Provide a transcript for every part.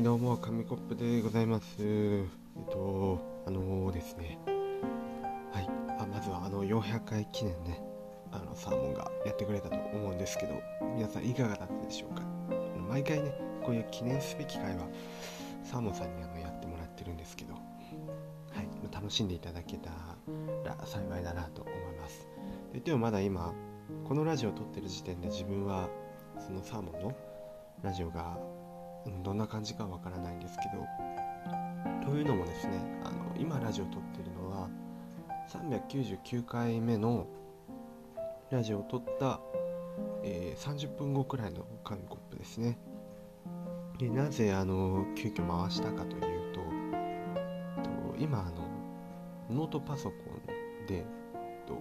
はいどうも紙コップでございます。えっとあのー、ですね。はいあまずはあの400回記念ねあのサーモンがやってくれたと思うんですけど皆さんいかがだったでしょうか。毎回ねこういう記念すべき回はサーモンさんにあのやってもらってるんですけどはい楽しんでいただけたら幸いだなと思います。でもまだ今このラジオを撮ってる時点で自分はそのサーモンのラジオがどんな感じかわからないんですけどというのもですねあの今ラジオを撮ってるのは399回目のラジオを撮った、えー、30分後くらいの紙コップですね。でなぜあの急遽回したかというとと今あのノートパソコンでと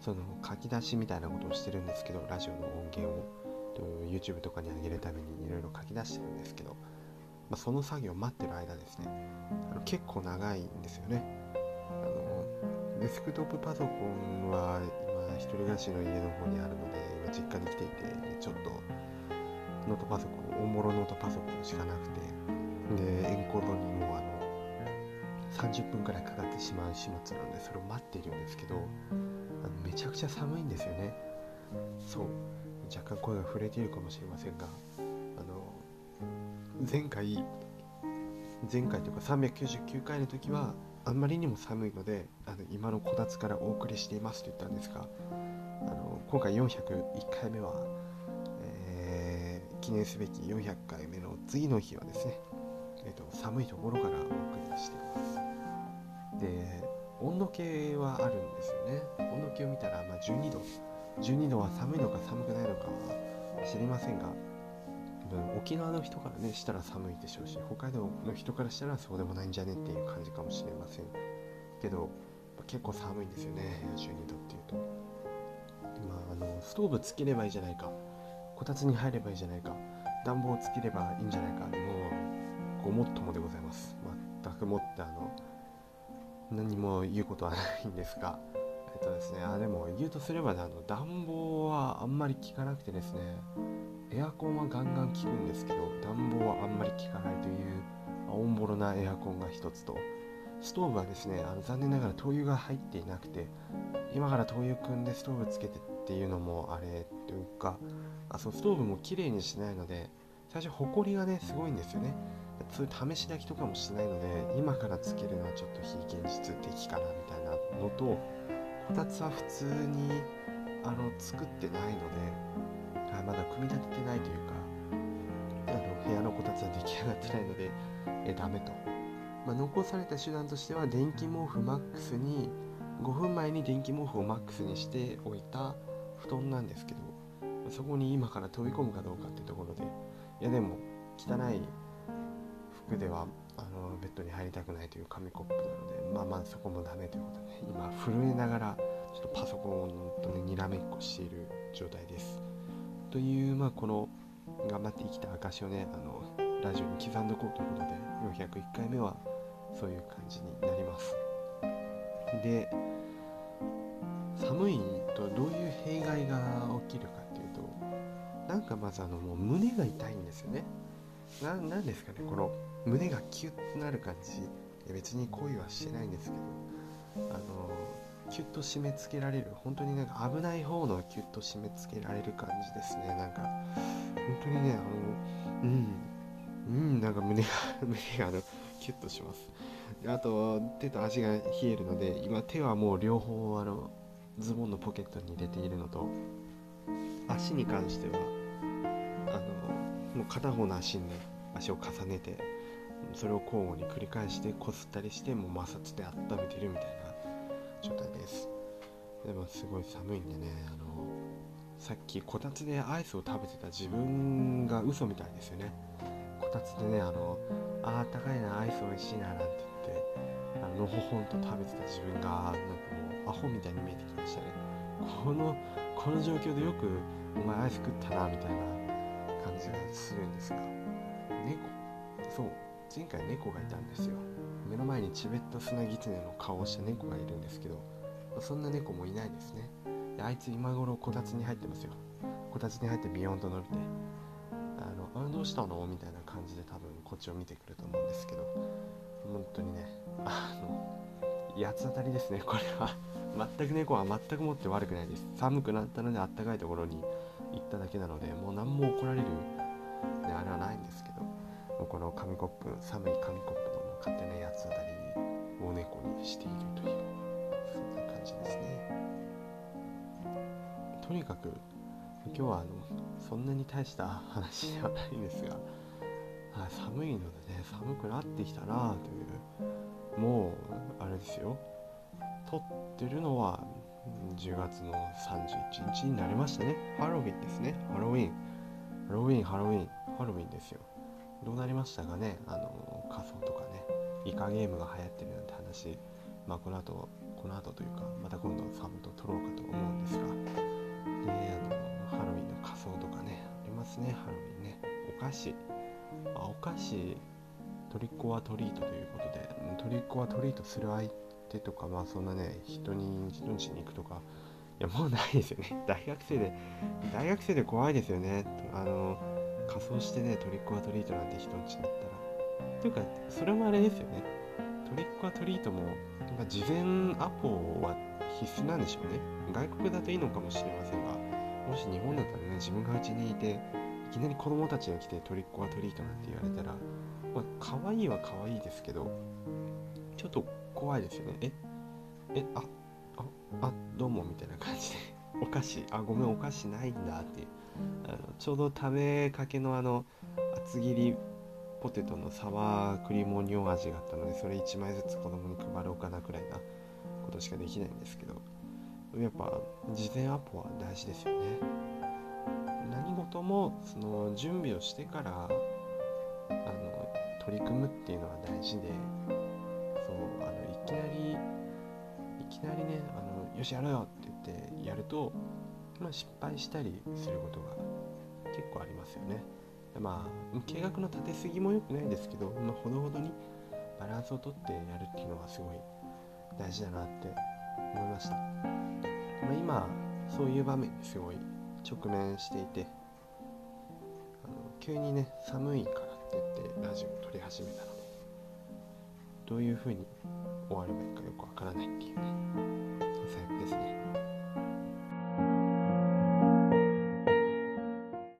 その書き出しみたいなことをしてるんですけどラジオの音源を。YouTube とかに上げるためにいろいろ書き出してるんですけど、まあ、その作業を待ってる間ですねあの結構長いんですよね。あのデスクトップパソコンは今一人暮らしの家の方にあるので今実家に来ていて、ね、ちょっとノートパソコン大物ノートパソコンしかなくてでエンコードにもあの30分くらいかかってしまう始末なのでそれを待っているんですけどあのめちゃくちゃ寒いんですよね。そう若干声が触れているかもしれませんがあの前回前回というか399回の時はあんまりにも寒いのであの今のこたつからお送りしていますと言ったんですがあの今回401回目は、えー、記念すべき400回目の次の日はですね、えーと、寒いところからお送りしています。で温度計はあるんですよね。温度計を見たら、まあ、12度12度は寒いのか寒くないのかは知りませんが沖縄の人からねしたら寒いでしょうし北海道の人からしたらそうでもないんじゃねっていう感じかもしれませんけど結構寒いんですよね12度っていうと。まああのストーブつければいいじゃないかこたつに入ればいいじゃないか暖房つければいいんじゃないかもうごもっともでございます。全くもってあの何も言うことはないんですがえっとですね、あ、でも言うとすればね、あの暖房はあんまり効かなくてですね、エアコンはガンガン効くんですけど、暖房はあんまり効かないという、おんぼろなエアコンが一つと、ストーブはですね、あの残念ながら灯油が入っていなくて、今から灯油組んでストーブつけてっていうのもあれというか、あそうストーブも綺麗にしないので、最初、ホコリがね、すごいんですよね。そういう試し炊きとかもしないので、今からつけるのはちょっと非現実的かなみたいなのと、こたつは普通にあの作ってないのであまだ組み立ててないというかあの部屋のこたつは出来上がってないのでえダメと、まあ、残された手段としては電気毛布マックスに5分前に電気毛布をマックスにしておいた布団なんですけどそこに今から飛び込むかどうかっていうところでいやでも汚い服ではベッドに入りたくないという紙コップなのでまあまあそこもダメということで今震えながらちょっとパソコンとねにらめっこしている状態です。というまあこの頑張って生きた証をねあのラジオに刻んでおこうということで401回目はそういう感じになります。で寒いとどういう弊害が起きるかっていうとなんかまずあのもう胸が痛いんですよね。なんですかねこの胸がキュッとなる感じ別に恋はしてないんですけどあのキュッと締め付けられる本当になんか危ない方のキュッと締め付けられる感じですね。なんか本当にねあのうんうんなんか胸が 胸があのキュッとします。あと手と足が冷えるので今手はもう両方あのズボンのポケットに入れているのと足に関してはあのもう片方の足に、ね、足を重ねてそれを交互に繰り返してこすったりしてもう摩擦で温めてるみたいな状態です。でもすごい寒いんでねあのさっきこたつでアイスを食べてた自分が嘘みたいですよね。こたつでねあのあったかいなアイス美味しいななんて言ってあののほほんと食べてた自分がなんかもうアホみたいに見えてきましたね。このこの状況でよくお前アイス食ったなみたいな感じがするんですが猫？そう。前回猫がいたんですよ。目の前にチベットスナギツネの顔をした猫がいるんですけどそんな猫もいないですね。であいつ今頃こたつに入ってますよ。こたつに入ってビヨンと伸びてあのあどうしたの？みたいな感じで多分こっちを見てくると思うんですけど本当にねあの八つ当たりですねこれは。全く猫は全くもって悪くないです。寒くなったのであったかいところに行っただけなのでもう何も怒られる、ね、あれはないんですけど。この紙コップ寒い紙コップの勝手な八つ当たりを猫にしているというそんな感じですねとにかく今日はあのそんなに大した話ではないんですが、はい、寒いのでね寒くなってきたなというもうあれですよ撮ってるのは10月の31日になりましたねハロウィンですねハロウィンハロウィンハロウィンハロウィンですよどうなりましたかね？あの仮装とかね。イカゲームが流行ってるなんて話。まあこの後この後というかまた今度サムと撮ろうかと思うんですが。であのハロウィンの仮装とかねありますね。ハロウィンね。お菓子。あお菓子。トリックオアトリートということで。トリックオアトリートする相手とかまあそんなね人に人んちに行くとか。いやもうないですよね。大学生で大学生で怖いですよね。あの仮装してねトリックオアトリートなんて人んちに行ったら。というかそれもあれですよね。トリックオアトリートも、事前アポは必須なんでしょうね。外国だといいのかもしれませんがもし日本だったらね自分がうちにいていきなり子供たちが来てトリックオアトリートなんて言われたらまあ可愛いは可愛いですけどちょっと怖いですよね。ええあああどうもみたいな感じで。お菓子。あごめんお菓子ないんだって。いうあのちょうど食べかけのあの厚切りポテトのサワークリームオニオン味があったのでそれ1枚ずつ子供に配ろうかなくらいなことしかできないんですけどやっぱ事前アポは大事ですよね。何事もその準備をしてからあの取り組むっていうのは大事でそうあのいきなりいきなりねあのよしやろうよって言ってやると、まあ、失敗したりすることが結構ありますよね。まあ計画の立てすぎも良くないですけど、まあ、ほどほどにバランスをとってやるっていうのがすごい大事だなって思いました。まあ、今そういう場面にすごい直面していてあの急にね寒いからって言ってラジオを撮り始めたのでどういう風に終わればいいかよくわからないっていうね最悪ですね。